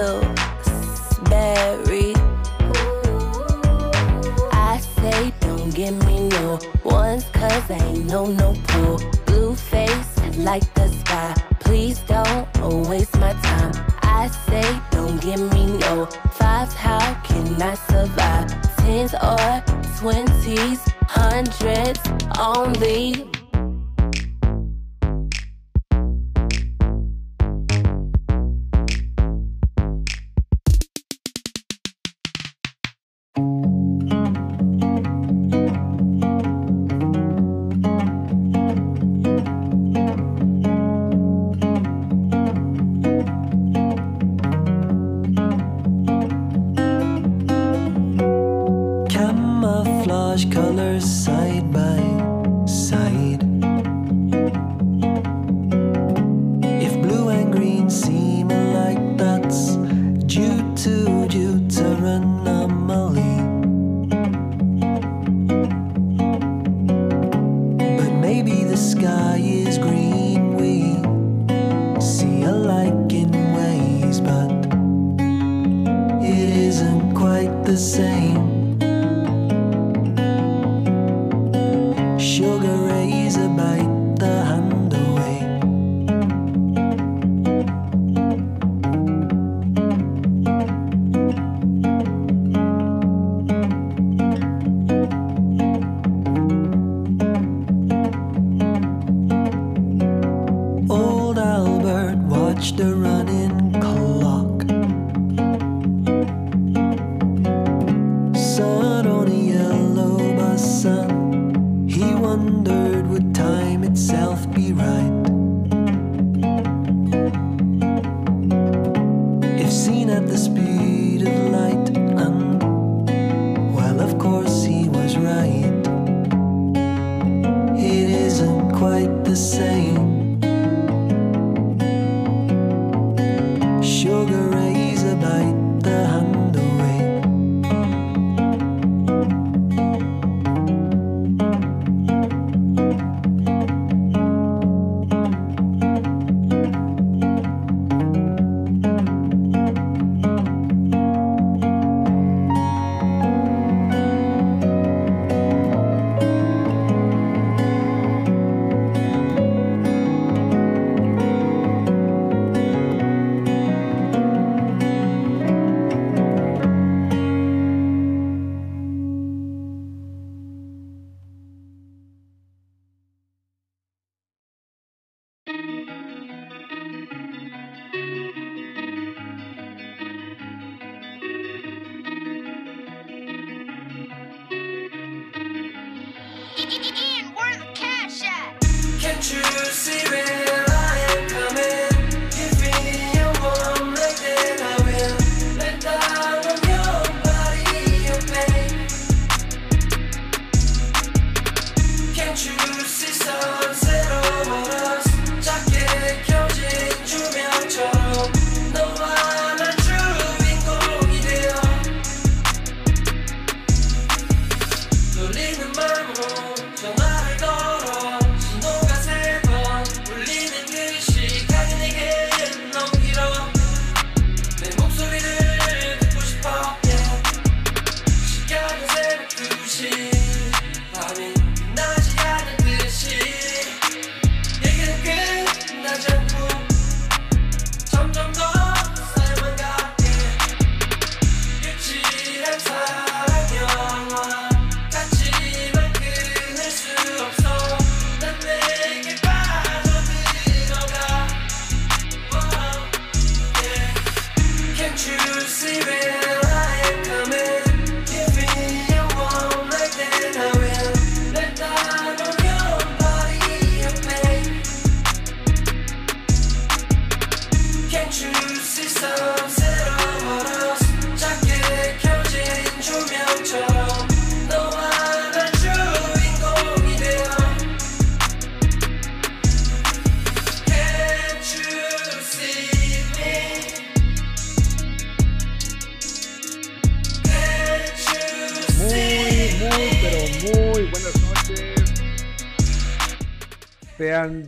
Pills, berry. I say don't give me no ones cause I ain't no no pull. Blue face like the sky. Please don't waste my time. I say don't give me no fives. How can I survive? Tens or twenties, hundreds only.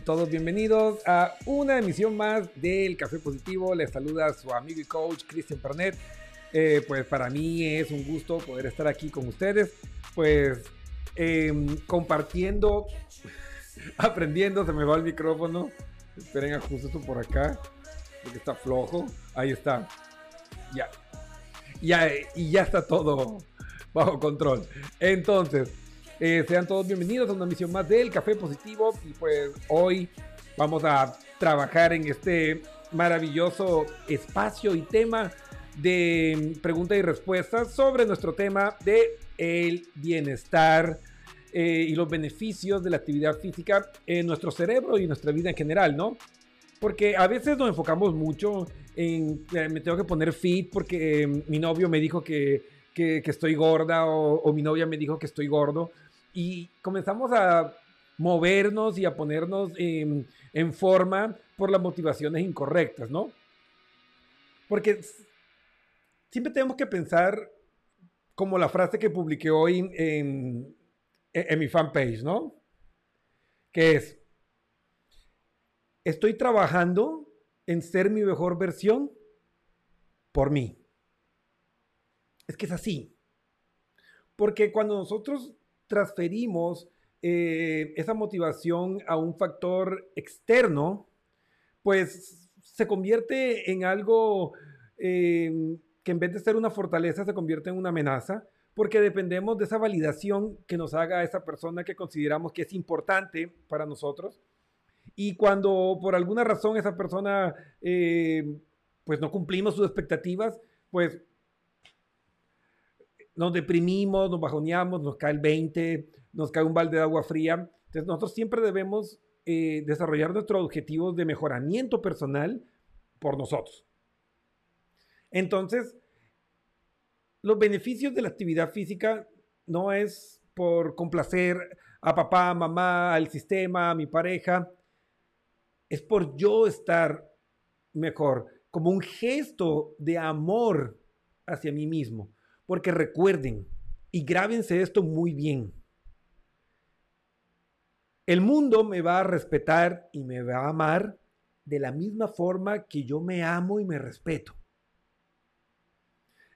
Todos bienvenidos a una emisión más del Café Positivo. Les saluda su amigo y coach Cristian Pernet. Eh, pues para mí es un gusto poder estar aquí con ustedes. Pues em, compartiendo, aprendiendo. Se me va el micrófono. Esperen, ajusto esto por acá. Porque está flojo. Ahí está. Ya. Ya, y ya está todo bajo control. Entonces, eh, sean todos bienvenidos a una misión más del Café Positivo. Y pues hoy vamos a trabajar en este maravilloso espacio y tema de preguntas y respuestas sobre nuestro tema de el bienestar eh, y los beneficios de la actividad física en nuestro cerebro y nuestra vida en general, ¿no? Porque a veces nos enfocamos mucho en, eh, me tengo que poner fit porque eh, mi novio me dijo que, que- que estoy gorda o, o mi novia me dijo que estoy gordo. Y comenzamos a movernos y a ponernos en, forma por las motivaciones incorrectas, ¿no? Porque siempre tenemos que pensar como la frase que publiqué hoy en mi fanpage, ¿no? Que es, estoy trabajando en ser mi mejor versión por mí. Es que es así. Porque cuando nosotros transferimos eh, esa motivación a un factor externo, pues se convierte en algo eh, que en vez de ser una fortaleza se convierte en una amenaza, porque dependemos de esa validación que nos haga esa persona que consideramos que es importante para nosotros. Y cuando por alguna razón esa persona eh, pues no cumplimos sus expectativas, pues nos deprimimos, nos bajoneamos, nos cae el 20, nos cae un balde de agua fría. Entonces nosotros siempre debemos eh, desarrollar nuestros objetivos de mejoramiento personal por nosotros. Entonces, los beneficios de la actividad física no es por complacer a papá, mamá, al sistema, a mi pareja, es por yo estar mejor, como un gesto de amor hacia mí mismo. Porque recuerden, y grábense esto muy bien, el mundo me va a respetar y me va a amar de la misma forma que yo me amo y me respeto.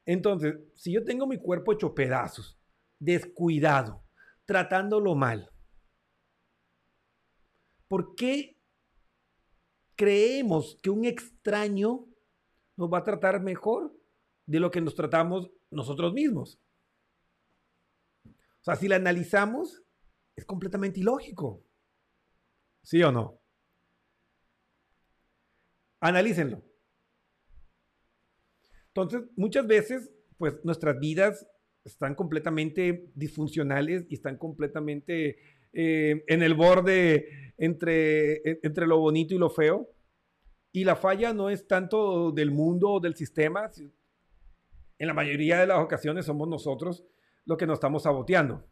Entonces, si yo tengo mi cuerpo hecho pedazos, descuidado, tratándolo mal, ¿por qué creemos que un extraño nos va a tratar mejor de lo que nos tratamos nosotros mismos? O sea, si la analizamos, es completamente ilógico. ¿Sí o no? Analícenlo. Entonces, muchas veces, pues nuestras vidas están completamente disfuncionales y están completamente eh, en el borde entre, entre lo bonito y lo feo. Y la falla no es tanto del mundo o del sistema. En la mayoría de las ocasiones somos nosotros los que nos estamos saboteando.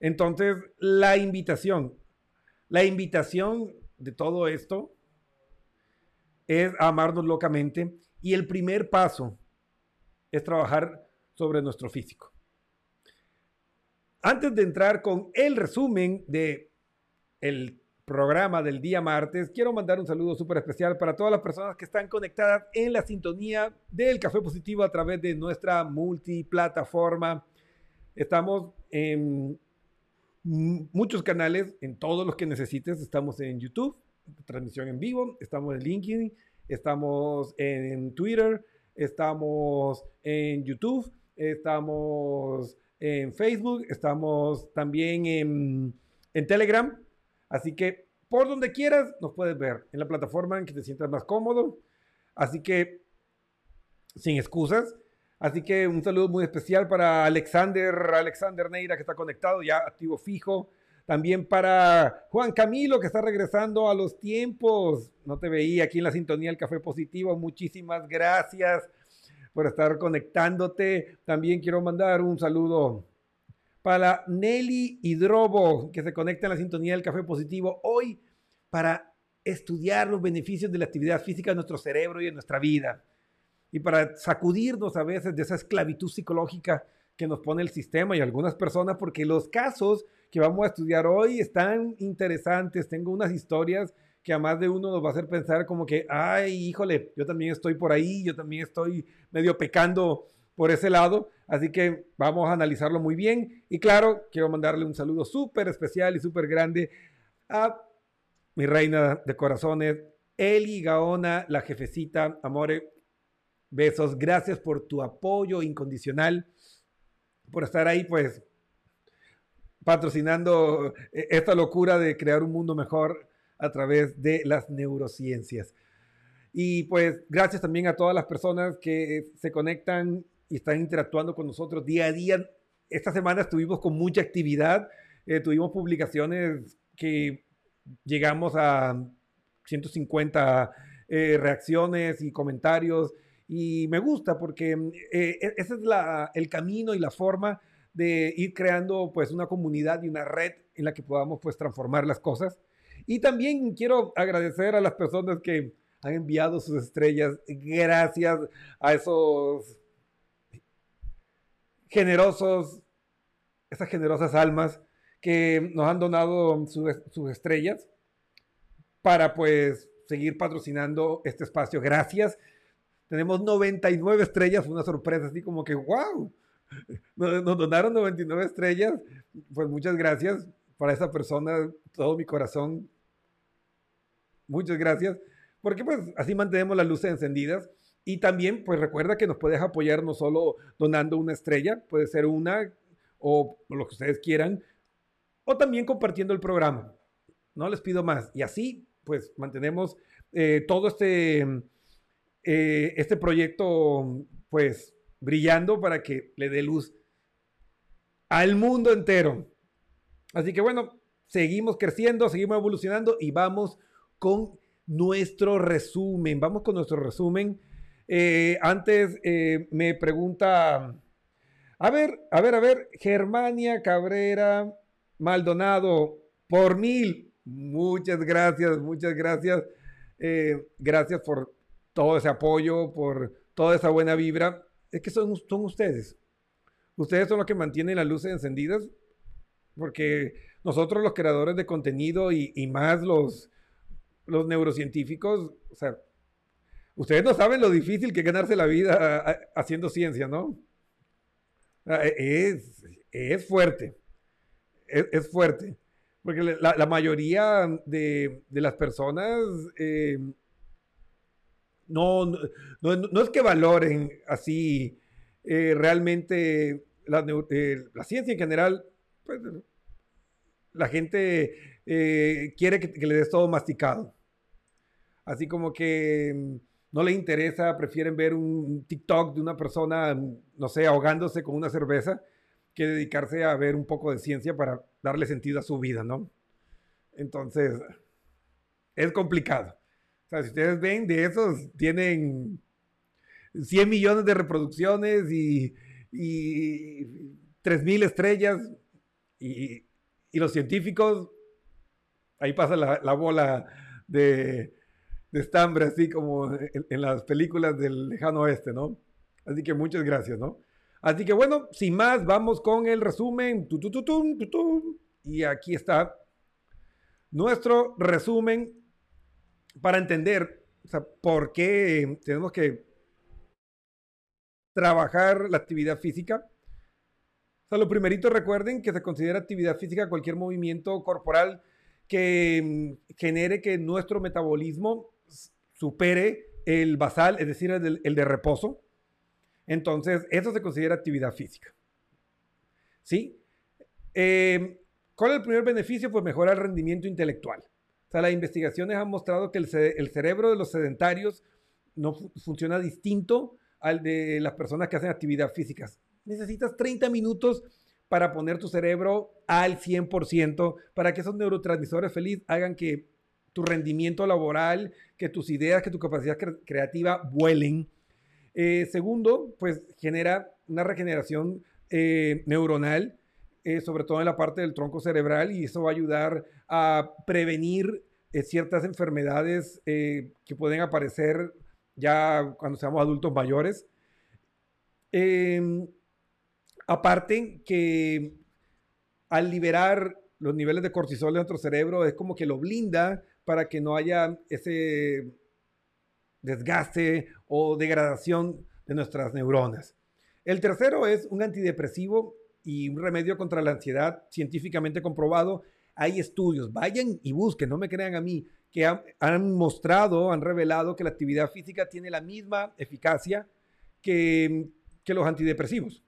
Entonces, la invitación, la invitación de todo esto es amarnos locamente y el primer paso es trabajar sobre nuestro físico. Antes de entrar con el resumen de el programa del día martes, quiero mandar un saludo súper especial para todas las personas que están conectadas en la sintonía del Café Positivo a través de nuestra multiplataforma. Estamos en muchos canales, en todos los que necesites. Estamos en YouTube, transmisión en vivo, estamos en LinkedIn, estamos en Twitter, estamos en YouTube, estamos en Facebook, estamos también en, en Telegram. Así que por donde quieras nos puedes ver, en la plataforma en que te sientas más cómodo. Así que, sin excusas, Así que un saludo muy especial para Alexander, Alexander Neira que está conectado, ya activo fijo. También para Juan Camilo que está regresando a los tiempos. No te veía aquí en la sintonía del Café Positivo. Muchísimas gracias por estar conectándote. También quiero mandar un saludo para Nelly Hidrobo que se conecta en la sintonía del Café Positivo hoy para estudiar los beneficios de la actividad física en nuestro cerebro y en nuestra vida y para sacudirnos a veces de esa esclavitud psicológica que nos pone el sistema y algunas personas, porque los casos que vamos a estudiar hoy están interesantes. Tengo unas historias que a más de uno nos va a hacer pensar como que, ay, híjole, yo también estoy por ahí, yo también estoy medio pecando por ese lado. Así que vamos a analizarlo muy bien. Y claro, quiero mandarle un saludo súper especial y súper grande a mi reina de corazones, Eli Gaona, la jefecita, amore. Besos, gracias por tu apoyo incondicional, por estar ahí, pues, patrocinando eh, esta locura de crear un mundo mejor a través de las neurociencias. Y pues gracias también a todas las personas que se conectan y están interactuando con nosotros día a día. Esta semana estuvimos con mucha actividad, eh, tuvimos publicaciones que llegamos a 150 eh, reacciones y comentarios y me gusta porque mm, eh, e, ese es el camino y la forma de ir creando pues una comunidad y una red en la que podamos pues transformar las cosas. Y también quiero agradecer a las personas que han enviado sus estrellas gracias a esos generosos, esas generosas almas que nos han donado sus estrellas para pues seguir patrocinando este espacio. Gracias. Tenemos 99 estrellas, una sorpresa así como que, wow, nos, donaron 99 estrellas. Pues muchas gracias para esa persona, todo mi corazón. Muchas gracias, porque pues así mantenemos las luces encendidas. Y también, pues recuerda que nos puedes apoyar no solo donando una estrella, puede ser una o lo que ustedes quieran, o también compartiendo el programa. No les pido más. Y así, pues mantenemos eh, todo este eh, este proyecto, pues, brillando para que le dé luz al mundo entero. Así que bueno, seguimos creciendo, seguimos evolucionando y vamos con nuestro resumen. Vamos con nuestro resumen. Eh, antes eh, me pregunta, a ver, a ver, a ver, Germania Cabrera Maldonado, por mil. Muchas gracias, muchas gracias. Eh, gracias por todo ese apoyo, por toda esa buena vibra. Es que son, ustedes. Ustedes son los que mantienen las luces encendidas, porque nosotros los creadores de contenido y, y más los, los neurocientíficos, o sea, ustedes no saben lo difícil que es ganarse la vida haciendo ciencia, ¿no? Ah, Es, es fuerte, es, es fuerte, porque la, mayoría de, de las personas eh, no, no, no- es que valoren así eh, realmente la, eh, la ciencia en general, pues, la gente quiere que, que le des todo masticado. Así como que no le interesa, prefieren ver un TikTok de una persona, no sé, ahogándose con una cerveza, que dedicarse a ver un poco de ciencia para darle sentido a su vida, ¿no? Entonces, es complicado. O sea, si ustedes ven, de esos tienen 100 millones de reproducciones y, y 3.000 estrellas y, los científicos, ahí pasa la bola de, de estambre, así como en, las películas del lejano oeste, ¿no? Así que muchas gracias, ¿no? Así que bueno, sin más, vamos con el resumen. Y aquí está nuestro resumen para entender por qué tenemos que trabajar la actividad física. O sea, lo primerito recuerden que se considera actividad física cualquier movimiento corporal que mm, genere que nuestro metabolismo supere el basal, es decir, el, de reposo. Entonces, eso se considera actividad física. ¿Sí? Eh, ¿Cuál es el primer beneficio? Pues mejora el rendimiento intelectual. O sea, las investigaciones han mostrado que el, ce- el cerebro de los sedentarios no fu- funciona distinto al de las personas que hacen actividad física. Necesitas 30 minutos para poner tu cerebro al 100%, para que esos neurotransmisores felices hagan que tu rendimiento laboral, que tus ideas, que tu capacidad cre- creativa vuelen. Eh, segundo, pues genera una regeneración eh, neuronal, eh, sobre todo en la parte del tronco cerebral, y eso va a ayudar a prevenir ciertas enfermedades que pueden aparecer ya cuando seamos adultos mayores. Eh, aparte que al liberar los niveles de cortisol de nuestro cerebro es como que lo blinda para que no haya ese desgaste o degradación de nuestras neuronas. El tercero es un antidepresivo y un remedio contra la ansiedad científicamente comprobado. Hay estudios, vayan y busquen, no me crean a mí, que han, mostrado, han revelado que la actividad física tiene la misma eficacia que, los antidepresivos.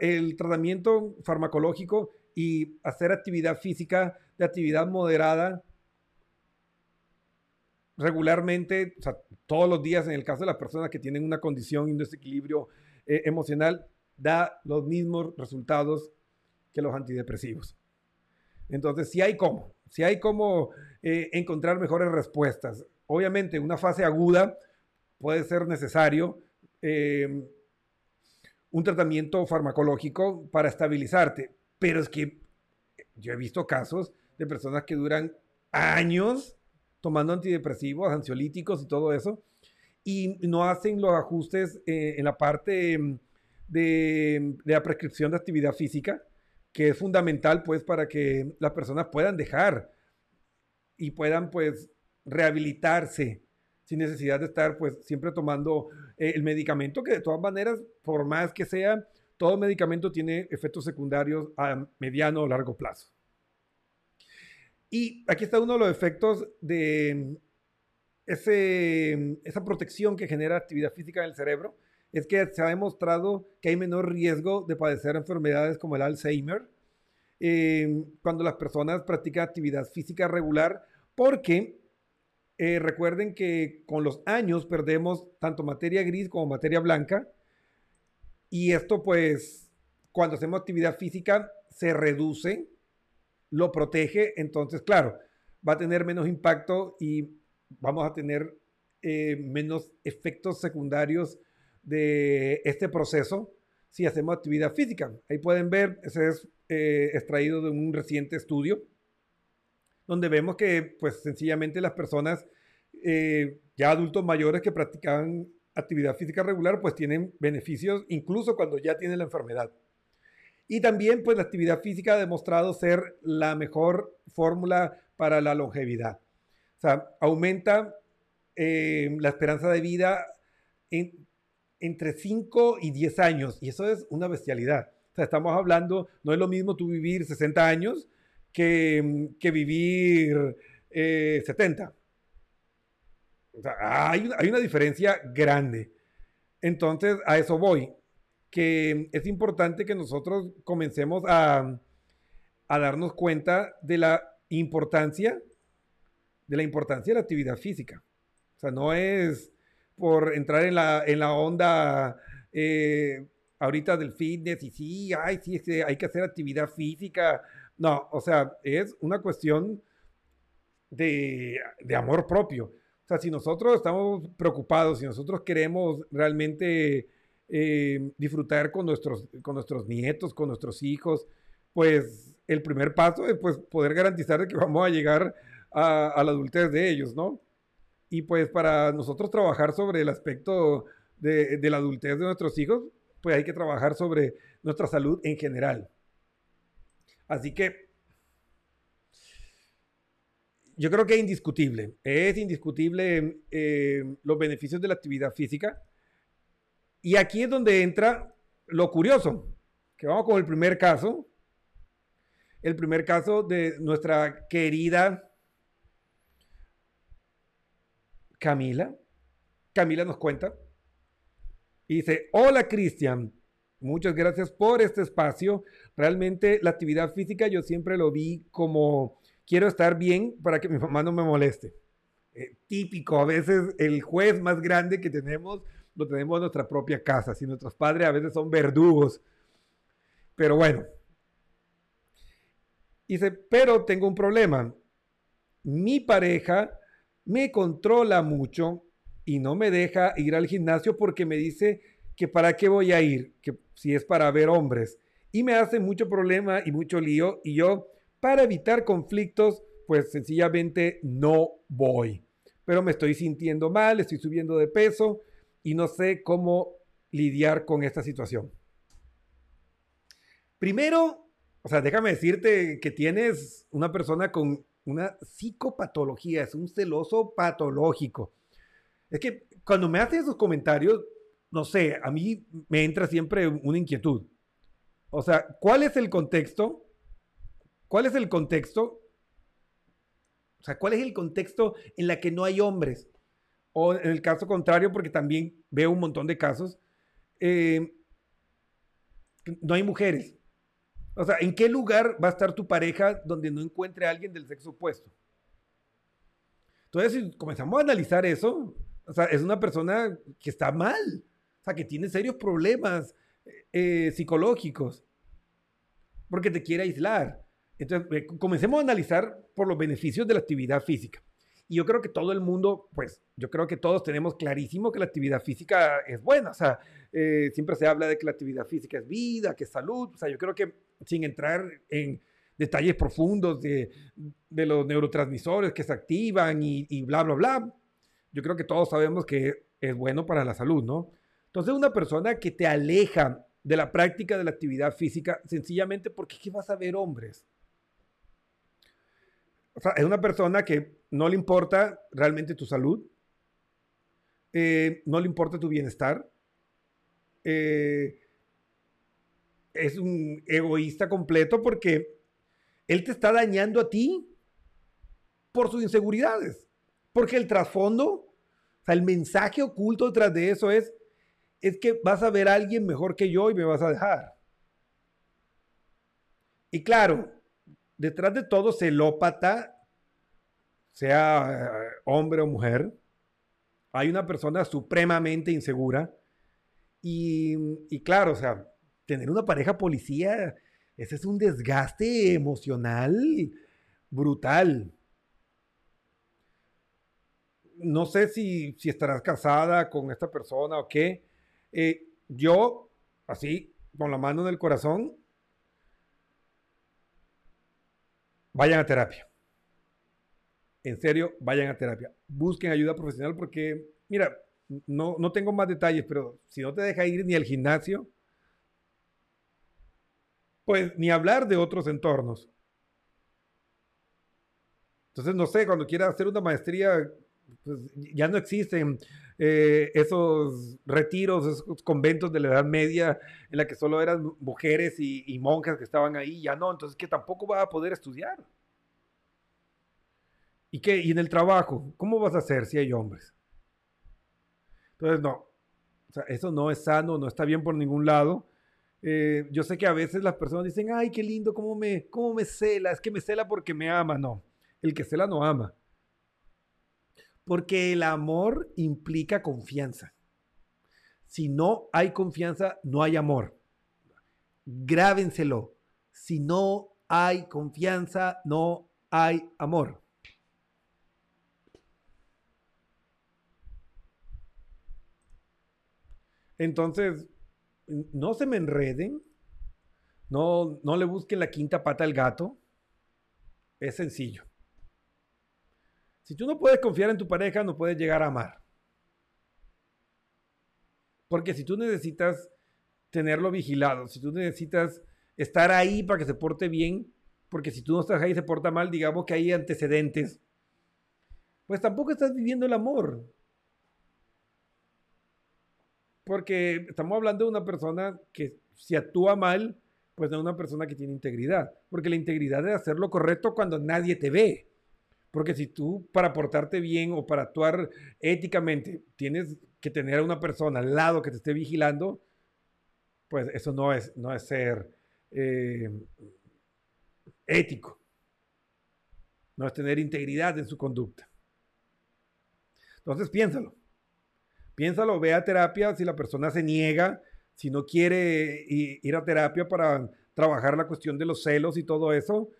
El tratamiento farmacológico y hacer actividad física de actividad moderada regularmente, todos los días en el caso de las personas que tienen una condición y un desequilibrio eh, emocional, da los mismos resultados que los antidepresivos. Entonces, si hay cómo, si hay cómo eh, encontrar mejores respuestas. Obviamente, en una fase aguda puede ser necesario eh, un tratamiento farmacológico para estabilizarte, pero es que yo he visto casos de personas que duran años tomando antidepresivos, ansiolíticos y todo eso, y no hacen los ajustes eh, en la parte mm, de, de la prescripción de actividad física, que es fundamental pues para que las personas puedan dejar y puedan pues rehabilitarse sin necesidad de estar pues siempre tomando eh, el medicamento que de todas maneras, por más que sea, todo medicamento tiene efectos secundarios a mediano o largo plazo. Y aquí está uno de los efectos de ese, esa protección que genera actividad física en el cerebro, es que se ha demostrado que hay menor riesgo de padecer enfermedades como el Alzheimer eh, cuando las personas practican actividad física regular, porque eh, recuerden que con los años perdemos tanto materia gris como materia blanca, y esto pues cuando hacemos actividad física se reduce, lo protege, entonces claro, va a tener menos impacto y vamos a tener eh, menos efectos secundarios de este proceso si hacemos actividad física. Ahí pueden ver, ese es eh, extraído de un reciente estudio, donde vemos que pues sencillamente las personas eh, ya adultos mayores que practicaban actividad física regular pues tienen beneficios incluso cuando ya tienen la enfermedad. Y también pues la actividad física ha demostrado ser la mejor fórmula para la longevidad. O sea, aumenta eh, la esperanza de vida en, entre 5 y 10 años. Y eso es una bestialidad. O sea, estamos hablando, no es lo mismo tú vivir 60 años que, que vivir 70. Eh, o sea, hay una diferencia grande. Entonces, a eso voy. Que es importante que nosotros comencemos a, a darnos cuenta de la importancia de la importancia de la actividad física. O sea, no es por entrar en la, en la onda eh, ahorita del fitness y sí, ay, sí, hay que hacer actividad física. No, o sea, es una cuestión de, de amor propio. O sea, si nosotros estamos preocupados, si nosotros queremos realmente eh, disfrutar con nuestros, con nuestros nietos, con nuestros hijos, pues el primer paso es pues, poder garantizar que vamos a llegar a, la adultez de ellos, ¿no? Y pues para nosotros trabajar sobre el aspecto de, la adultez de nuestros hijos, pues hay que trabajar sobre nuestra salud en general. Así que yo creo que es indiscutible, es indiscutible eh, los beneficios de la actividad física. Y aquí es donde entra lo curioso, que vamos con el primer caso, el primer caso de nuestra querida Camila. Camila nos cuenta y dice, hola Cristian, muchas gracias por este espacio. Realmente la actividad física yo siempre lo vi como quiero estar bien para que mi mamá no me moleste. Eh, típico, a veces el juez más grande que tenemos lo tenemos en nuestra propia casa, si nuestros padres a veces son verdugos. Pero bueno. Dice, pero tengo un problema. Mi pareja me controla mucho y no me deja ir al gimnasio porque me dice que para qué voy a ir, que si es para ver hombres. Y me hace mucho problema y mucho lío y yo, para evitar conflictos, pues sencillamente no voy. Pero me estoy sintiendo mal, estoy subiendo de peso y no sé cómo lidiar con esta situación. Primero, o sea, déjame decirte que tienes una persona con una psicopatología, es un celoso patológico. Es que cuando me hace esos comentarios, no sé, a mí me entra siempre una inquietud. O sea, ¿cuál es el contexto? ¿Cuál es el contexto? O sea, ¿cuál es el contexto en la que no hay hombres? O en el caso contrario, porque también veo un montón de casos, eh, no hay mujeres. O sea, ¿en qué lugar va a estar tu pareja donde no encuentre a alguien del sexo opuesto? Entonces, si comenzamos a analizar eso, o sea, es una persona que está mal, o sea, que tiene serios problemas eh, psicológicos, porque te quiere aislar. Entonces, comencemos a analizar por los beneficios de la actividad física. Y yo creo que todo el mundo, pues, yo creo que todos tenemos clarísimo que la actividad física es buena. O sea, eh, siempre se habla de que la actividad física es vida, que es salud. O sea, yo creo que sin entrar en detalles profundos de, de los neurotransmisores que se activan y, y, bla, bla, bla, yo creo que todos sabemos que es bueno para la salud, ¿no? Entonces, una persona que te aleja de la práctica de la actividad física, sencillamente porque ¿qué vas a ver hombres? O sea, es una persona que no le importa realmente tu salud, eh, no le importa tu bienestar, eh, es un egoísta completo porque él te está dañando a ti por sus inseguridades. Porque el trasfondo, o sea, el mensaje oculto detrás de eso es, es que vas a ver a alguien mejor que yo y me vas a dejar. Y claro, detrás de todo celópata, sea eh, hombre o mujer, hay una persona supremamente insegura. Y, y claro, o sea, tener una pareja policía, ese es un desgaste emocional brutal. No sé si, si estarás casada con esta persona o qué. Eh, yo, así, con la mano en el corazón, vayan a terapia. En serio, vayan a terapia. Busquen ayuda profesional porque, mira, no, no tengo más detalles, pero si no te deja ir ni al gimnasio, pues ni hablar de otros entornos. Entonces, no sé, cuando quieras hacer una maestría, pues ya no existen eh, esos retiros, esos conventos de la Edad Media en la que solo eran mujeres y, monjas que estaban ahí, ya no, entonces que tampoco va a poder estudiar. ¿Y qué? ¿Y en el trabajo? ¿Cómo vas a hacer si hay hombres? Entonces, no. Eso no es sano, no está bien por ningún lado. Eh, yo sé que a veces las personas dicen, ay, qué lindo, cómo me, cómo me cela, es que me cela porque me ama. No, el que cela no ama. Porque el amor implica confianza. Si no hay confianza, no hay amor. Grábenselo. Si no hay confianza, no hay amor. Entonces, no se me enreden, no, no le busquen la quinta pata al gato. Es sencillo. Si tú no puedes confiar en tu pareja, no puedes llegar a amar. Porque si tú necesitas tenerlo vigilado, si tú necesitas estar ahí para que se porte bien, porque si tú no estás ahí y se porta mal, digamos que hay antecedentes, pues tampoco estás viviendo el amor. Porque estamos hablando de una persona que si actúa mal, pues no es una persona que tiene integridad. Porque la integridad es hacer lo correcto cuando nadie te ve. Porque si tú para portarte bien o para actuar éticamente tienes que tener a una persona al lado que te esté vigilando, pues eso no es, no es ser eh, ético. No es tener integridad en su conducta. Entonces piénsalo. Piénsalo, ve a terapia si la persona se niega, si no quiere ir a terapia para trabajar la cuestión de los celos y todo eso.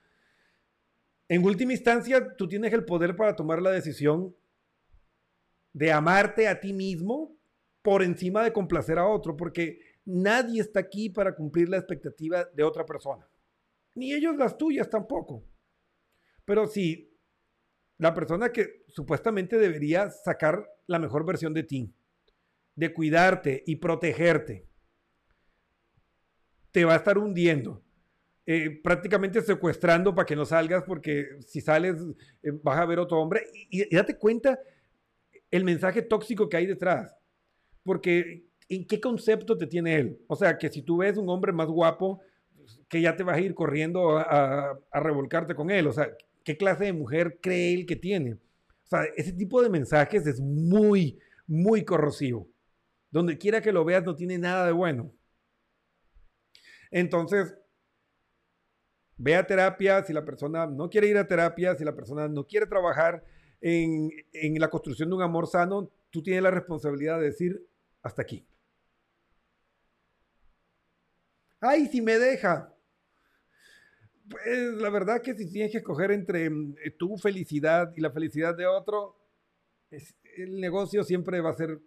En última instancia, tú tienes el poder para tomar la decisión de amarte a ti mismo por encima de complacer a otro, porque nadie está aquí para cumplir la expectativa de otra persona, ni ellos las tuyas tampoco. Pero si la persona que supuestamente debería sacar la mejor versión de ti, de cuidarte y protegerte, te va a estar hundiendo. Eh, prácticamente secuestrando para que no salgas porque si sales eh, vas a ver otro hombre. Y, date cuenta el mensaje tóxico que hay detrás porque en qué concepto te tiene él o sea que si tú ves un hombre más guapo que ya te vas a ir corriendo a, a revolcarte con él. O sea qué clase de mujer cree él que tiene o sea ese tipo de mensajes es muy muy corrosivo. Donde quiera que lo veas no tiene nada de bueno. Entonces, ve a terapia si la persona no quiere ir a terapia, si la persona no quiere trabajar en, en la construcción de un amor sano, tú tienes la responsabilidad de decir hasta aquí. Ay, si me deja. Pues la verdad que si tienes que escoger entre eh, tu felicidad y la felicidad de otro, el negocio siempre va a ser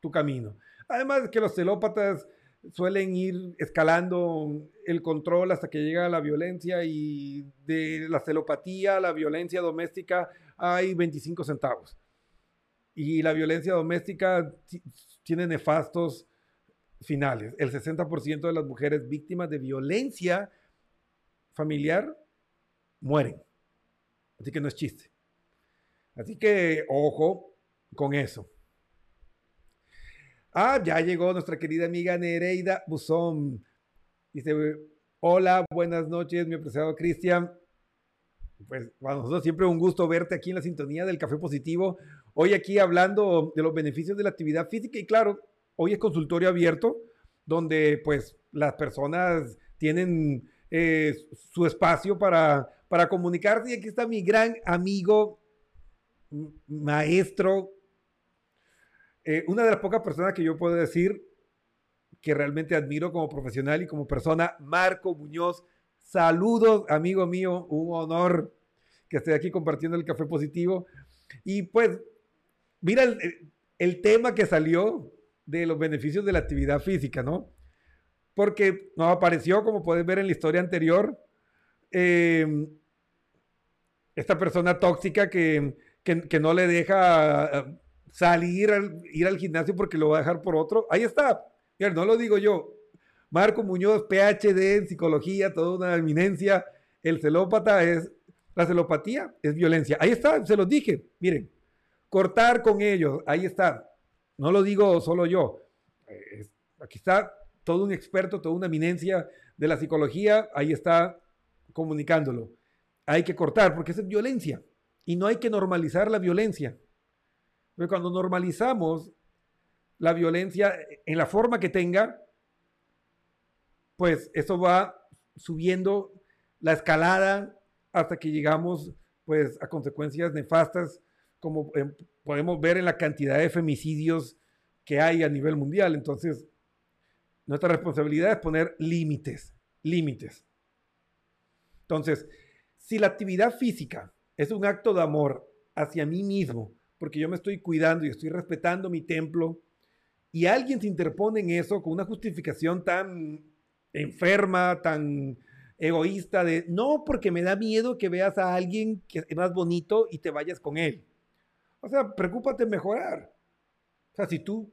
tu camino. Además que los celópatas suelen ir escalando el control hasta que llega la violencia y de la celopatía a la violencia doméstica hay 25 centavos. Y la violencia doméstica tiene nefastos finales. El 60% de las mujeres víctimas de violencia familiar mueren. Así que no es chiste. Así que ojo con eso. Ah, ya llegó nuestra querida amiga Nereida Buzón. Dice, hola, buenas noches, mi apreciado Cristian. Pues para nosotros siempre un gusto verte aquí en la sintonía del Café Positivo. Hoy aquí hablando de los beneficios de la actividad física y claro, hoy es consultorio abierto donde pues las personas tienen eh, su espacio para, para comunicarse y aquí está mi gran amigo, maestro, eh, una de las pocas personas que yo puedo decir que realmente admiro como profesional y como persona, Marco Muñoz. Saludos, amigo mío, un honor que esté aquí compartiendo el café positivo. Y pues, mira el, el tema que salió de los beneficios de la actividad física, ¿no? porque nos apareció, como puedes ver en la historia anterior, eh, esta persona tóxica que, que- que no le deja eh, salir, al- ir al gimnasio porque lo va a dejar por otro. Ahí está. Mira, no lo digo yo. Marco Muñoz, PhD en psicología, toda una eminencia. El celópata es, la celopatía es violencia. Ahí está, se los dije. Miren, cortar con ellos, ahí está. No lo digo solo yo. Aquí está todo un experto, toda una eminencia de la psicología, ahí está comunicándolo. Hay que cortar porque eso es violencia y no hay que normalizar la violencia. Porque cuando normalizamos la violencia en la forma que tenga, pues eso va subiendo la escalada hasta que llegamos pues a consecuencias nefastas como eh, podemos ver en la cantidad de femicidios que hay a nivel mundial. Entonces, nuestra responsabilidad es poner límites, límites. Entonces, si la actividad física es un acto de amor hacia mí mismo, porque yo me estoy cuidando y estoy respetando mi templo, y alguien se interpone en eso con una justificación tan enferma, tan egoísta de, no, porque me da miedo que veas a alguien que es más bonito y te vayas con él. O sea, preocúpate en mejorar. O sea, si tú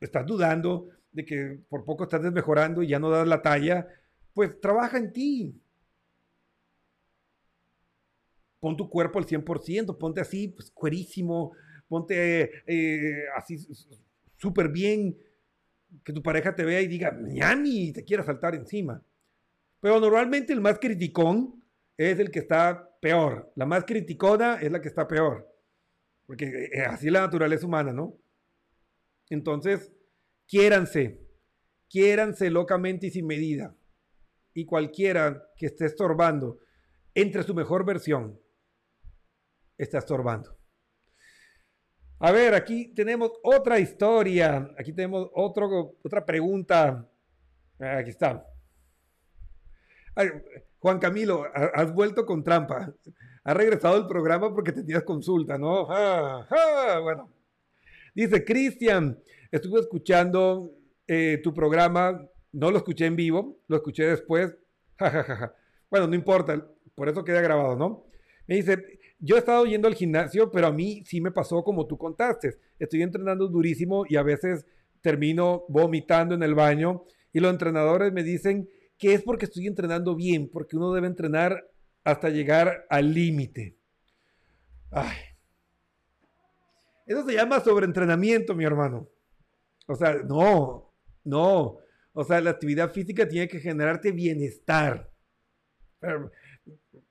estás dudando de que por poco estás desmejorando y ya no das la talla, pues trabaja en ti. Pon tu cuerpo al 100%, ponte así, pues cuerísimo, ponte eh, así súper bien, que tu pareja te vea y diga, ñami, y te quiera saltar encima. Pero normalmente el más criticón es el que está peor. La más criticona es la que está peor. Porque eh, así es la naturaleza humana, ¿no? Entonces, quiéranse, quiéranse locamente y sin medida. Y cualquiera que esté estorbando entre su mejor versión, está estorbando. A ver, aquí tenemos otra historia. Aquí tenemos otro, otra pregunta. Aquí está. Juan Camilo, has vuelto con trampa. Has regresado al programa porque tenías consulta, ¿no? Ah, ah, bueno. Dice Cristian, estuve escuchando eh, tu programa, no lo escuché en vivo, lo escuché después. Ja, ja, ja. Bueno, no importa, por eso queda grabado, ¿no? Me dice, yo he estado yendo al gimnasio, pero a mí sí me pasó como tú contaste. Estoy entrenando durísimo y a veces termino vomitando en el baño y los entrenadores me dicen que es porque estoy entrenando bien, porque uno debe entrenar hasta llegar al límite. Ay. Eso se llama sobreentrenamiento, mi hermano. O sea, no, no. O sea, la actividad física tiene que generarte bienestar.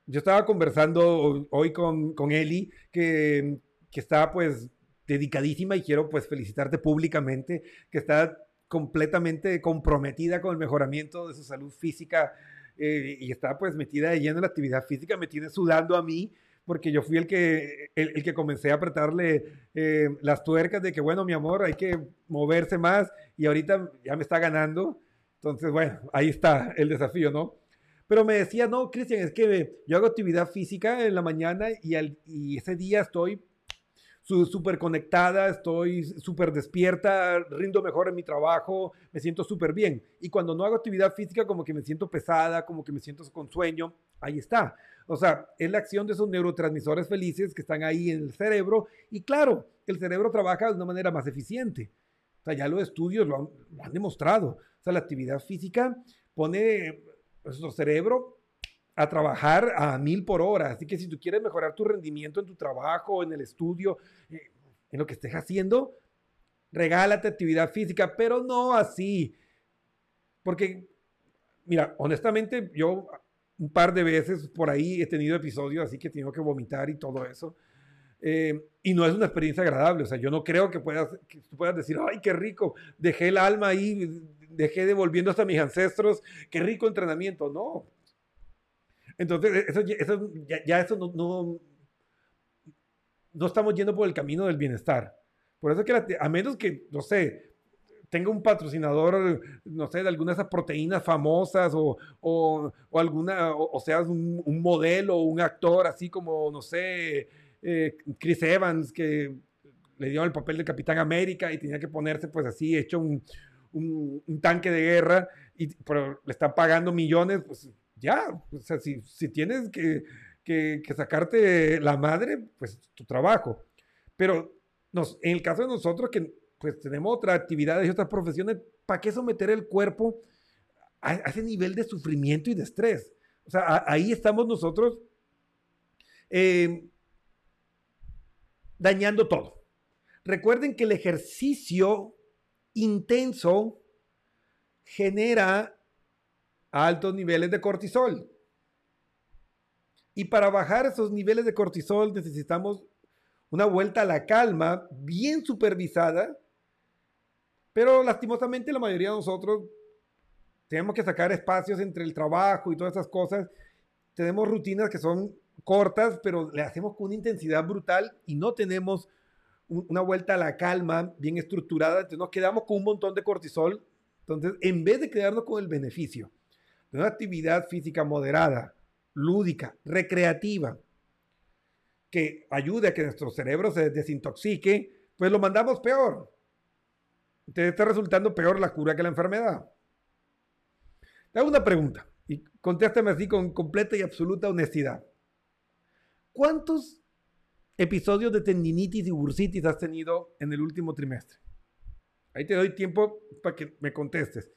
Yo estaba conversando hoy con, con Eli, que, que está pues dedicadísima y quiero pues felicitarte públicamente, que está completamente comprometida con el mejoramiento de su salud física eh, y está pues metida de lleno en la actividad física, me tiene sudando a mí porque yo fui el que, el, el que comencé a apretarle eh, las tuercas de que bueno, mi amor, hay que moverse más y ahorita ya me está ganando. Entonces, bueno, ahí está el desafío, ¿no? Pero me decía, no, Cristian, es que yo hago actividad física en la mañana y ese día estoy súper conectada, estoy súper despierta, rindo mejor en mi trabajo, me siento súper bien. Y cuando no hago actividad física, como que me siento pesada, como que me siento con sueño, ahí está. O sea, es la acción de esos neurotransmisores felices que están ahí en el cerebro. Y claro, el cerebro trabaja de una manera más eficiente. O sea, ya los estudios lo han, lo han demostrado. O sea, la actividad física pone nuestro cerebro a trabajar a mil por hora. Así que si tú quieres mejorar tu rendimiento en tu trabajo, en el estudio, eh, en lo que estés haciendo, regálate actividad física, pero no así. Porque, mira, honestamente, yo un par de veces por ahí he tenido episodios así que tengo que vomitar y todo eso. Eh, y no es una experiencia agradable. O sea, yo no creo que puedas, puedas decir, ay, qué rico, dejé el alma ahí, dejé devolviendo hasta mis ancestros, qué rico entrenamiento. No, entonces, eso, eso ya, eso no, no, estamos yendo por el camino del bienestar. Por eso que a menos que, no sé, tenga un patrocinador, no sé, de algunas de esas proteínas famosas o, o, o alguna, o, o, seas un, modelo un actor así como, no sé, eh, Chris Evans, que le dio el papel de Capitán América y tenía que ponerse pues así, hecho un, un, tanque de guerra. y, pero le están pagando millones, pues ya, o sea, si, si tienes que, que, sacarte la madre, pues tu trabajo. Pero nos, en el caso de nosotros, que pues tenemos otras actividades y otras profesiones, ¿para qué someter el cuerpo a, ese nivel de sufrimiento y de estrés? O sea, ahí estamos nosotros eh, dañando todo. Recuerden que el ejercicio intenso genera altos niveles de cortisol. Y para bajar esos niveles de cortisol necesitamos una vuelta a la calma bien supervisada, pero lastimosamente la mayoría de nosotros tenemos que sacar espacios entre el trabajo y todas esas cosas. Tenemos rutinas que son cortas, pero le hacemos con una intensidad brutal y no tenemos una vuelta a la calma bien estructurada. Entonces nos quedamos con un montón de cortisol. Entonces, en vez de quedarnos con el beneficio de una actividad física moderada, lúdica, recreativa, que ayude a que nuestro cerebro se desintoxique, pues lo mandamos peor. Entonces está resultando peor la cura que la enfermedad. Te hago una pregunta y contéstame así con completa y absoluta honestidad. ¿Cuántos episodios de tendinitis y bursitis has tenido en el último trimestre? Ahí te doy tiempo para que me contestes.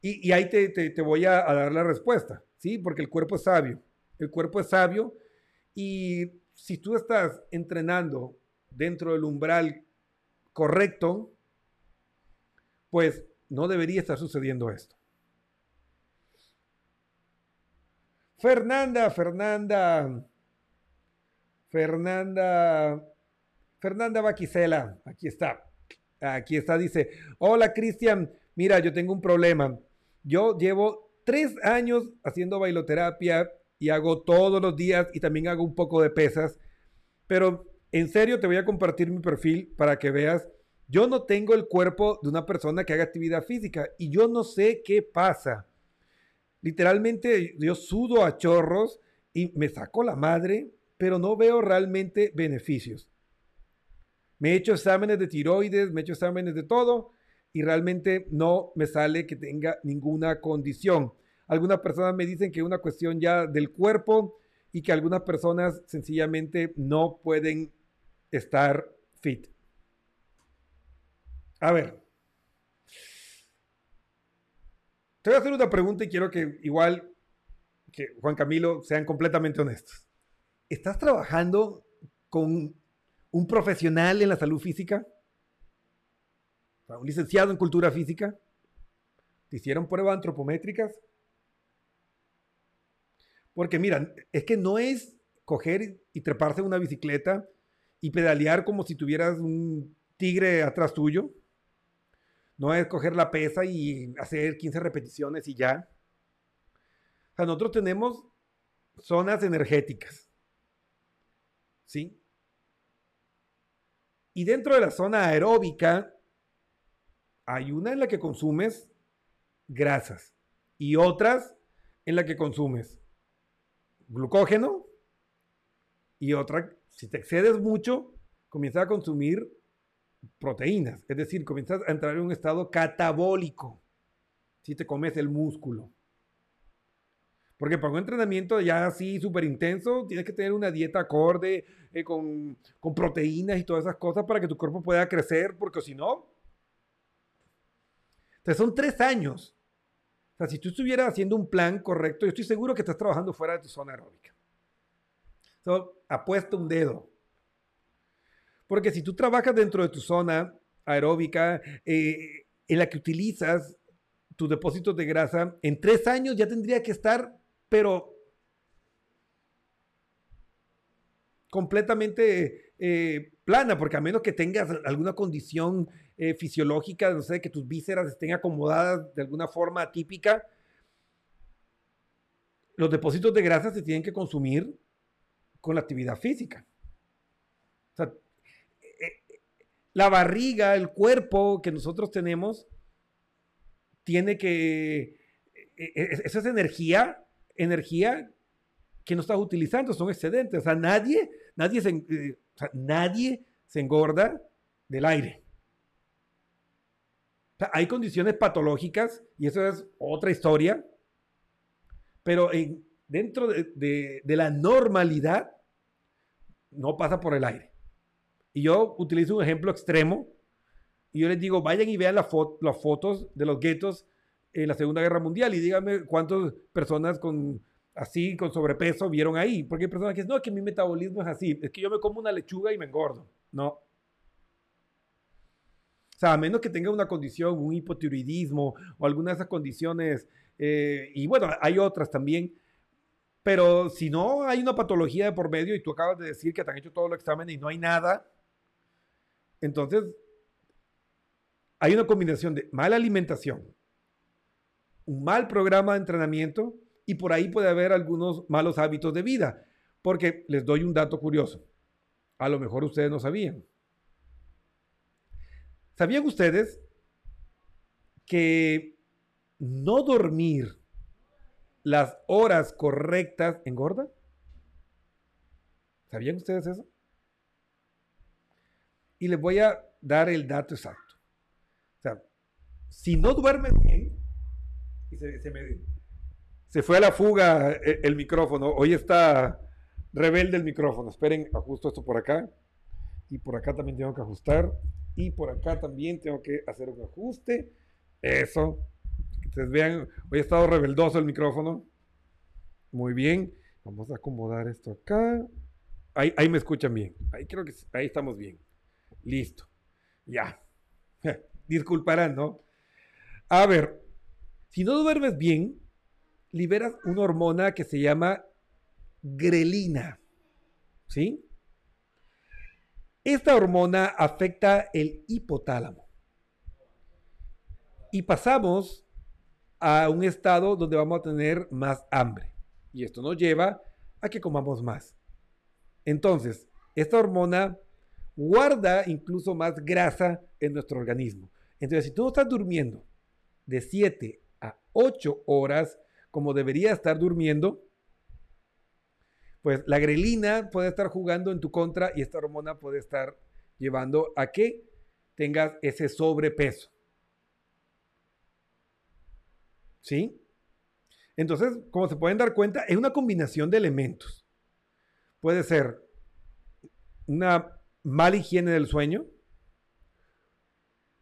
Y, y ahí te, voy a, a dar la respuesta, ¿sí? Porque el cuerpo es sabio. El cuerpo es sabio y si tú estás entrenando dentro del umbral correcto, pues no debería estar sucediendo esto. Fernanda, Fernanda, Fernanda, Fernanda Baquisela, aquí está, aquí está, dice, hola Cristian, mira, yo tengo un problema. Yo llevo tres años haciendo bailoterapia y hago todos los días y también hago un poco de pesas, pero en serio te voy a compartir mi perfil para que veas, yo no tengo el cuerpo de una persona que haga actividad física y yo no sé qué pasa. Literalmente yo sudo a chorros y me saco la madre, pero no veo realmente beneficios. Me he hecho exámenes de tiroides, me he hecho exámenes de todo y realmente no me sale que tenga ninguna condición. Algunas personas me dicen que es una cuestión ya del cuerpo y que algunas personas sencillamente no pueden estar fit. A ver, te voy a hacer una pregunta y quiero que igual que Juan Camilo sean completamente honestos. ¿Estás trabajando con un profesional en la salud física? ¿Un licenciado en cultura física? ¿Te hicieron pruebas antropométricas? Porque mira, es que no es coger y treparse una bicicleta y pedalear como si tuvieras un tigre atrás tuyo. No es coger la pesa y hacer 15 repeticiones y ya. O sea, nosotros tenemos zonas energéticas. ¿Sí? Y dentro de la zona aeróbica hay una en la que consumes grasas y otras en la que consumes glucógeno y otra, si te excedes mucho, comienzas a consumir proteínas, es decir, comienzas a entrar en un estado catabólico si te comes el músculo. Porque para un entrenamiento ya así súper intenso, tienes que tener una dieta acorde, eh, con, proteínas y todas esas cosas para que tu cuerpo pueda crecer, porque si no, entonces son tres años. O sea, si tú estuvieras haciendo un plan correcto, yo estoy seguro que estás trabajando fuera de tu zona aeróbica. So, apuesta un dedo. Porque si tú trabajas dentro de tu zona aeróbica, eh, en la que utilizas tus depósitos de grasa, en tres años ya tendría que estar, pero completamente eh, plana, porque a menos que tengas alguna condición eh, fisiológica, no sé, que tus vísceras estén acomodadas de alguna forma atípica, los depósitos de grasa se tienen que consumir con la actividad física. O sea, eh, la barriga, el cuerpo que nosotros tenemos, tiene que... Esa es energía, energía que no estás utilizando, son excedentes. O sea, nadie, nadie se, eh, nadie se engorda del aire. O sea, hay condiciones patológicas y eso es otra historia, pero en- dentro de, de- de la normalidad no pasa por el aire. Y yo utilizo un ejemplo extremo y yo les digo, vayan y vean la fo- las fotos de los guetos en la Segunda Guerra Mundial y díganme cuántas personas con así, con sobrepeso, vieron ahí. Porque hay personas que dicen, no, que mi metabolismo es así, es que yo me como una lechuga y me engordo. No. O sea, a menos que tenga una condición, un hipotiroidismo o alguna de esas condiciones, eh, y bueno, hay otras también, pero si no hay una patología de por medio y tú acabas de decir que te han hecho todos los exámenes y no hay nada, entonces hay una combinación de mala alimentación, un mal programa de entrenamiento y por ahí puede haber algunos malos hábitos de vida. Porque les doy un dato curioso. A lo mejor ustedes no sabían. ¿Sabían ustedes que no dormir las horas correctas engorda? ¿Sabían ustedes eso? Y les voy a dar el dato exacto. O sea, si no duermes bien, se, se fue a la fuga el, el micrófono, hoy está rebelde el micrófono. Esperen, ajusto esto por acá. Y por acá también tengo que ajustar. Y por acá también tengo que hacer un ajuste. Eso. Ustedes vean, hoy ha estado rebeldoso el micrófono. Muy bien. Vamos a acomodar esto acá. Ahí, ahí me escuchan bien. Ahí creo que ahí estamos bien. Listo. Ya. Disculparán, ¿no? A ver, si no duermes bien, liberas una hormona que se llama grelina. ¿Sí? Esta hormona afecta el hipotálamo. Y pasamos a un estado donde vamos a tener más hambre. Y esto nos lleva a que comamos más. Entonces, esta hormona guarda incluso más grasa en nuestro organismo. Entonces, si tú no estás durmiendo de 7 a 8 horas, como debería estar durmiendo, pues la grelina puede estar jugando en tu contra y esta hormona puede estar llevando a que tengas ese sobrepeso. ¿Sí? Entonces, como se pueden dar cuenta, es una combinación de elementos. Puede ser una mala higiene del sueño,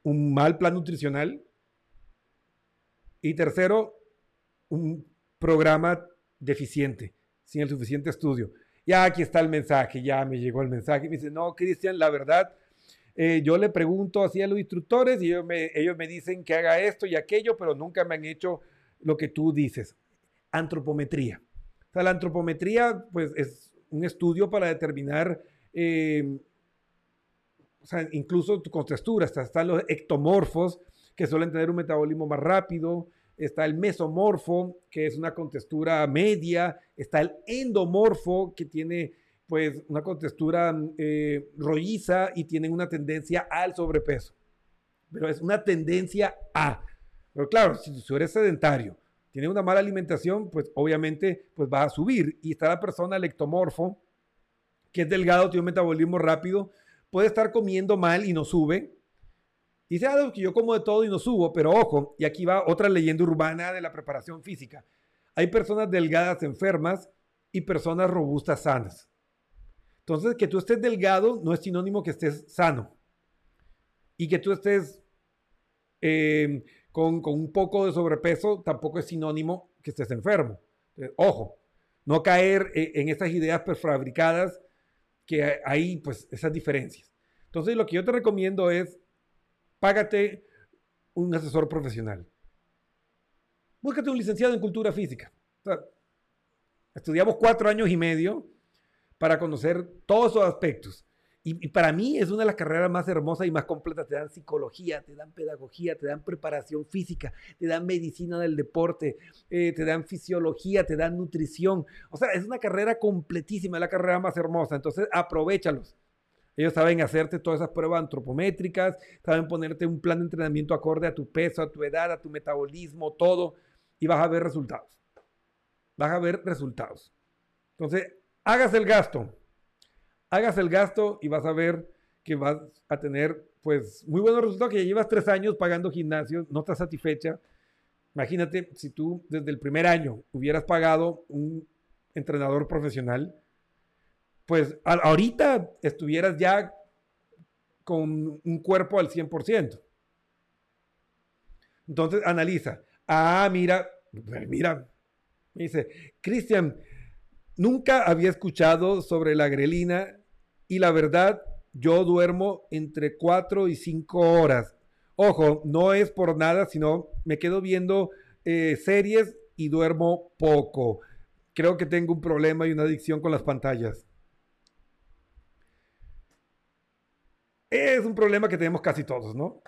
un mal plan nutricional y tercero, un programa deficiente, sin el suficiente estudio. Ya aquí está el mensaje, ya me llegó el mensaje. Me dice, no, Cristian, la verdad, eh, yo le pregunto así a los instructores y ellos me, dicen que haga esto y aquello, pero nunca me han hecho lo que tú dices. Antropometría. O sea, la antropometría, pues, es un estudio para determinar, eh, o sea, incluso tu contextura. Está, están los ectomorfos, que suelen tener un metabolismo más rápido. Está el mesomorfo, que es una contextura media. Está el endomorfo, que tiene pues una contextura eh, rolliza y tienen una tendencia al sobrepeso. Pero es una tendencia a. Pero claro, si tú eres sedentario, tienes una mala alimentación, pues obviamente pues va a subir. Y está la persona lectomorfo, que es delgado, tiene un metabolismo rápido, puede estar comiendo mal y no sube. Dice, ah, que yo como de todo y no subo, pero ojo, y aquí va otra leyenda urbana de la preparación física. Hay personas delgadas enfermas y personas robustas sanas. Entonces, que tú estés delgado no es sinónimo que estés sano. Y que tú estés eh, con, con, un poco de sobrepeso tampoco es sinónimo que estés enfermo. Ojo, no caer en estas ideas prefabricadas que hay pues esas diferencias. Entonces, lo que yo te recomiendo es págate un asesor profesional. Búscate un licenciado en cultura física. Estudiamos cuatro años y medio para conocer todos esos aspectos. Y, para mí es una de las carreras más hermosas y más completas. Te dan psicología, te dan pedagogía, te dan preparación física, te dan medicina del deporte, eh, te dan fisiología, te dan nutrición. O sea, es una carrera completísima, la carrera más hermosa. Entonces, aprovechalos. Ellos saben hacerte todas esas pruebas antropométricas, saben ponerte un plan de entrenamiento acorde a tu peso, a tu edad, a tu metabolismo, todo, y vas a ver resultados. Vas a ver resultados. Entonces, hagas el gasto. Hagas el gasto y vas a ver que vas a tener pues muy buenos resultados, que ya llevas tres años pagando gimnasio, no estás satisfecha. Imagínate si tú desde el primer año hubieras pagado un entrenador profesional, pues ahorita estuvieras ya con un cuerpo al 100%. Entonces analiza. Ah, mira, pues, mira. Me dice, Cristian, nunca había escuchado sobre la grelina y la verdad, yo duermo entre 4 y 5 horas. Ojo, no es por nada, sino me quedo viendo eh, series y duermo poco. Creo que tengo un problema y una adicción con las pantallas. Es un problema que tenemos casi todos, ¿no?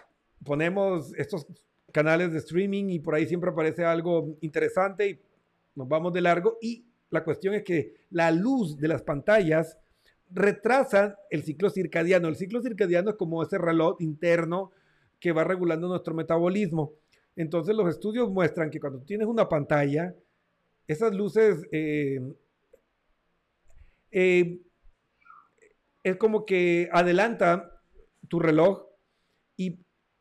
Ponemos estos canales de streaming y por ahí siempre aparece algo interesante y nos vamos de largo. Y la cuestión es que la luz de las pantallas retrasa el ciclo circadiano. El ciclo circadiano es como ese reloj interno que va regulando nuestro metabolismo. Entonces los estudios muestran que cuando tienes una pantalla, esas luces eh, eh, es como que adelanta tu reloj y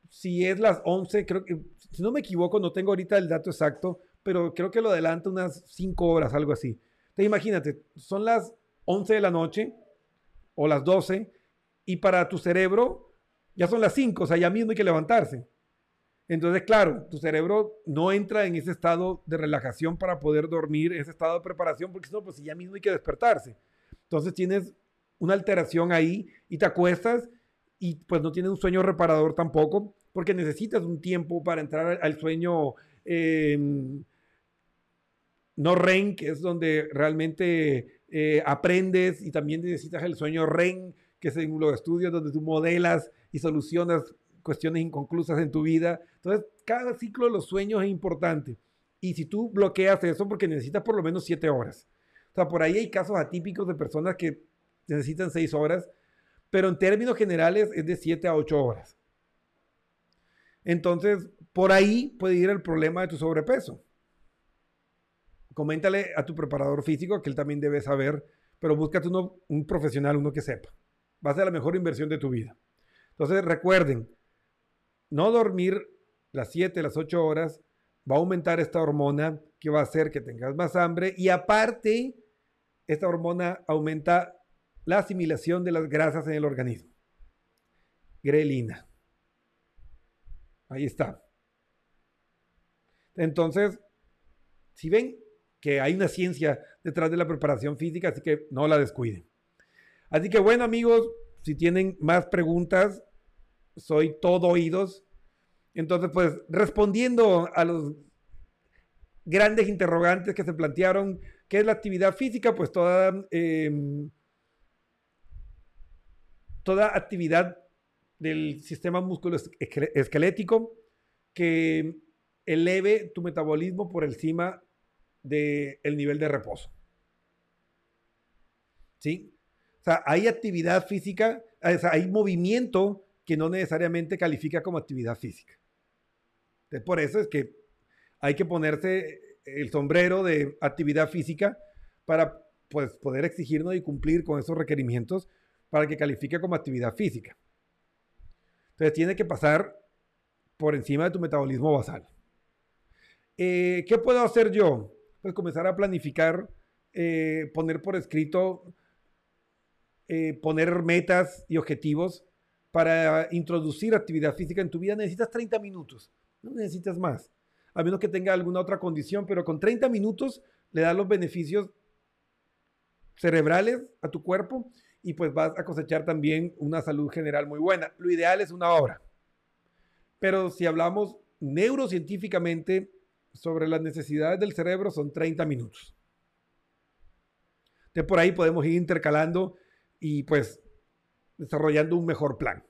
si es las 11, creo que, si no me equivoco, no tengo ahorita el dato exacto, pero creo que lo adelanta unas 5 horas, algo así. Entonces imagínate, son las 11 de la noche o las 12 y para tu cerebro ya son las 5, o sea, ya mismo hay que levantarse. Entonces, claro, tu cerebro no entra en ese estado de relajación para poder dormir, ese estado de preparación, porque si no, pues ya mismo hay que despertarse. Entonces tienes una alteración ahí y te acuestas y pues no tienes un sueño reparador tampoco, porque necesitas un tiempo para entrar al, sueño eh, no REM, que es donde realmente eh, aprendes y también necesitas el sueño REM, que es en los estudios donde tú modelas y solucionas cuestiones inconclusas en tu vida. Entonces, cada ciclo de los sueños es importante. Y si tú bloqueas eso, porque necesitas por lo menos siete horas. O sea, por ahí hay casos atípicos de personas que necesitan seis horas, pero en términos generales es de siete a ocho horas. Entonces, por ahí puede ir el problema de tu sobrepeso. Coméntale a tu preparador físico que él también debe saber, pero búscate uno, un profesional, uno que sepa. Va a ser la mejor inversión de tu vida. Entonces, recuerden, no dormir las 7, las 8 horas va a aumentar esta hormona que va a hacer que tengas más hambre y aparte, esta hormona aumenta la asimilación de las grasas en el organismo. Grelina. Ahí está. Entonces, si ven que hay una ciencia detrás de la preparación física, así que no la descuiden. Así que bueno amigos, si tienen más preguntas, soy todo oídos. Entonces, pues respondiendo a los grandes interrogantes que se plantearon, ¿qué es la actividad física? Pues toda, eh, toda actividad del sistema musculoesquelético que eleve tu metabolismo por encima del nivel de reposo. ¿Sí? O sea, hay actividad física, hay movimiento que no necesariamente califica como actividad física. Entonces, por eso es que hay que ponerse el sombrero de actividad física para pues, poder exigirnos y cumplir con esos requerimientos para que califique como actividad física. Entonces tiene que pasar por encima de tu metabolismo basal. Eh, ¿Qué puedo hacer yo? Pues comenzar a planificar, eh, poner por escrito, eh, poner metas y objetivos para introducir actividad física en tu vida. Necesitas 30 minutos, no necesitas más. A menos que tenga alguna otra condición, pero con 30 minutos le das los beneficios cerebrales a tu cuerpo y pues vas a cosechar también una salud general muy buena. Lo ideal es una hora. Pero si hablamos neurocientíficamente sobre las necesidades del cerebro, son 30 minutos. De por ahí podemos ir intercalando y pues desarrollando un mejor plan.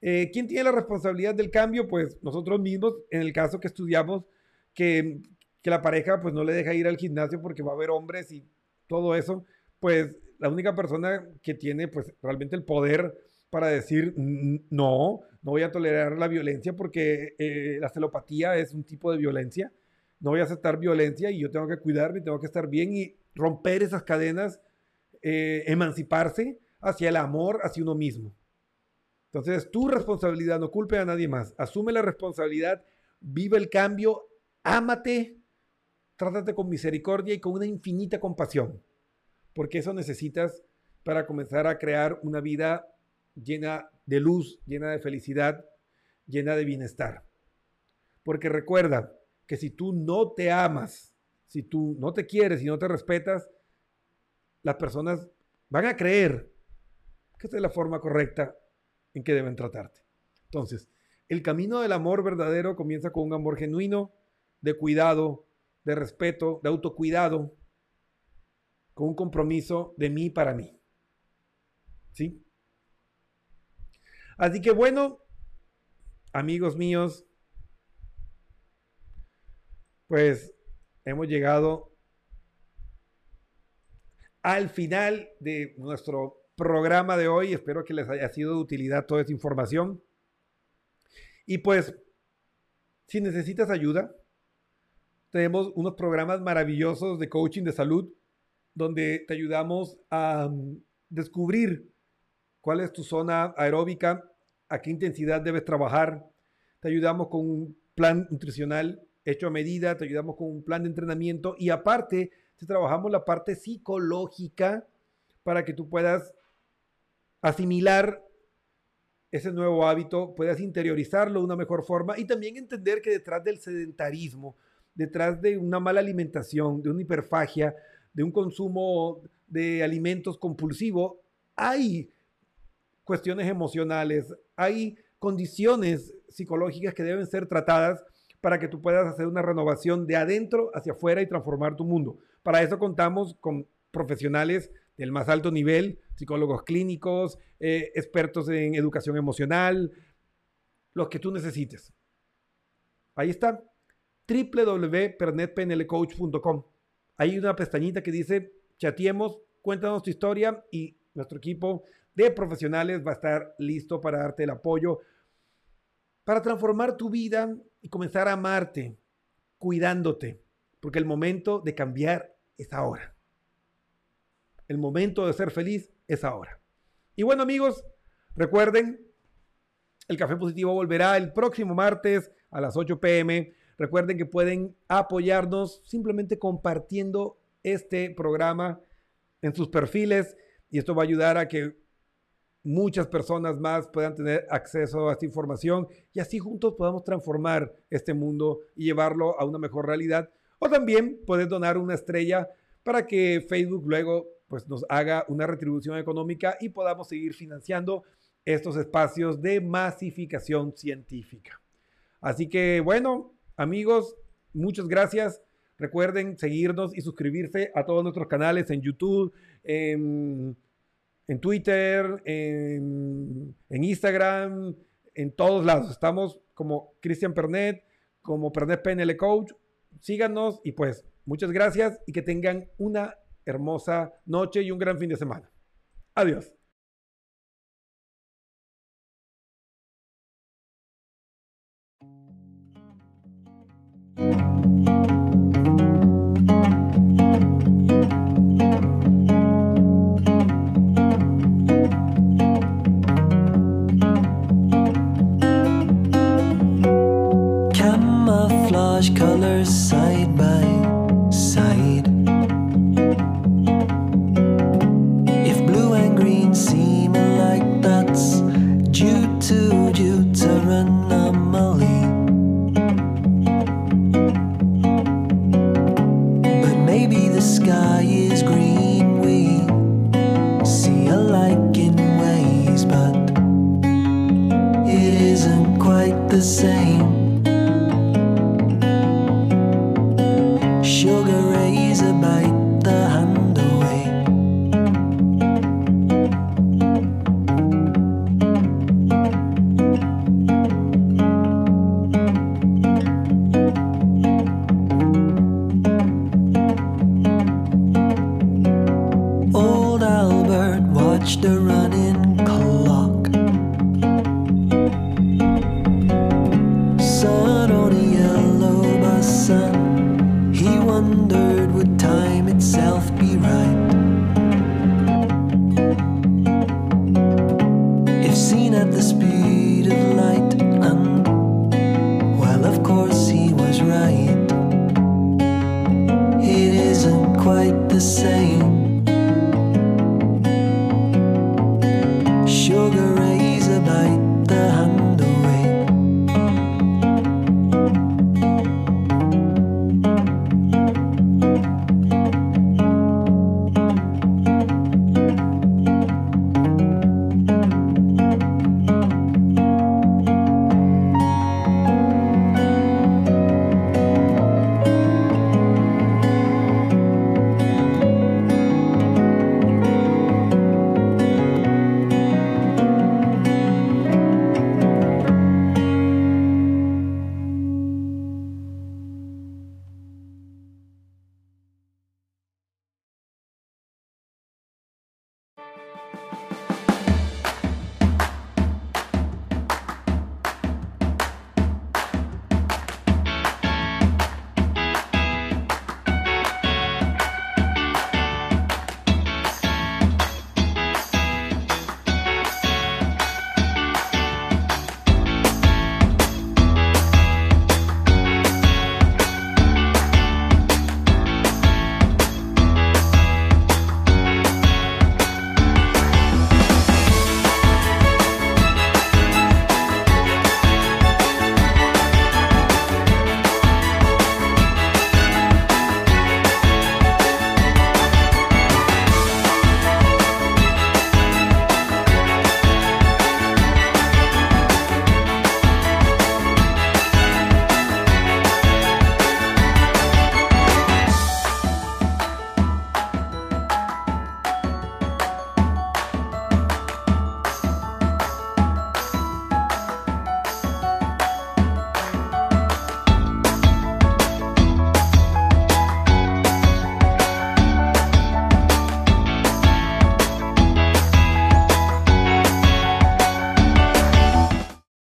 Eh, ¿Quién tiene la responsabilidad del cambio? Pues nosotros mismos, en el caso que estudiamos, que, que la pareja pues no le deja ir al gimnasio porque va a haber hombres y todo eso, pues la única persona que tiene pues realmente el poder para decir no, no voy a tolerar la violencia porque eh, la celopatía es un tipo de violencia, no voy a aceptar violencia y yo tengo que cuidarme, tengo que estar bien y romper esas cadenas, eh, emanciparse hacia el amor, hacia uno mismo. Entonces, tu responsabilidad, no culpe a nadie más. Asume la responsabilidad, vive el cambio, ámate, trátate con misericordia y con una infinita compasión, porque eso necesitas para comenzar a crear una vida llena de luz, llena de felicidad, llena de bienestar. Porque recuerda que si tú no te amas, si tú no te quieres y no te respetas, las personas van a creer que esta es la forma correcta en que deben tratarte. Entonces, el camino del amor verdadero comienza con un amor genuino, de cuidado, de respeto, de autocuidado, con un compromiso de mí para mí. ¿Sí? Así que bueno, amigos míos, pues hemos llegado al final de nuestro programa de hoy. Espero que les haya sido de utilidad toda esta información. Y pues, si necesitas ayuda, tenemos unos programas maravillosos de coaching de salud donde te ayudamos a mm, descubrir cuál es tu zona aeróbica, a qué intensidad debes trabajar. Te ayudamos con un plan nutricional hecho a medida, te ayudamos con un plan de entrenamiento y aparte te trabajamos la parte psicológica para que tú puedas asimilar ese nuevo hábito, puedas interiorizarlo de una mejor forma y también entender que detrás del sedentarismo, detrás de una mala alimentación, de una hiperfagia, de un consumo de alimentos compulsivo, hay cuestiones emocionales, hay condiciones psicológicas que deben ser tratadas para que tú puedas hacer una renovación de adentro hacia afuera y transformar tu mundo. Para eso contamos con profesionales del más alto nivel, psicólogos clínicos, eh, expertos en educación emocional, los que tú necesites. Ahí está, www.pernetpnlcoach.com. Hay una pestañita que dice, chateemos, cuéntanos tu historia y nuestro equipo de profesionales va a estar listo para darte el apoyo para transformar tu vida y comenzar a amarte, cuidándote, porque el momento de cambiar es ahora. El momento de ser feliz es ahora. Y bueno amigos, recuerden, el Café Positivo volverá el próximo martes a las 8 pm. Recuerden que pueden apoyarnos simplemente compartiendo este programa en sus perfiles y esto va a ayudar a que muchas personas más puedan tener acceso a esta información y así juntos podamos transformar este mundo y llevarlo a una mejor realidad. O también puedes donar una estrella para que Facebook luego pues, nos haga una retribución económica y podamos seguir financiando estos espacios de masificación científica. Así que bueno, amigos, muchas gracias. Recuerden seguirnos y suscribirse a todos nuestros canales en YouTube, en en Twitter, en, Instagram, en todos lados. Estamos como Cristian Pernet, como Pernet PNL Coach. Síganos y pues muchas gracias y que tengan una hermosa noche y un gran fin de semana. Adiós.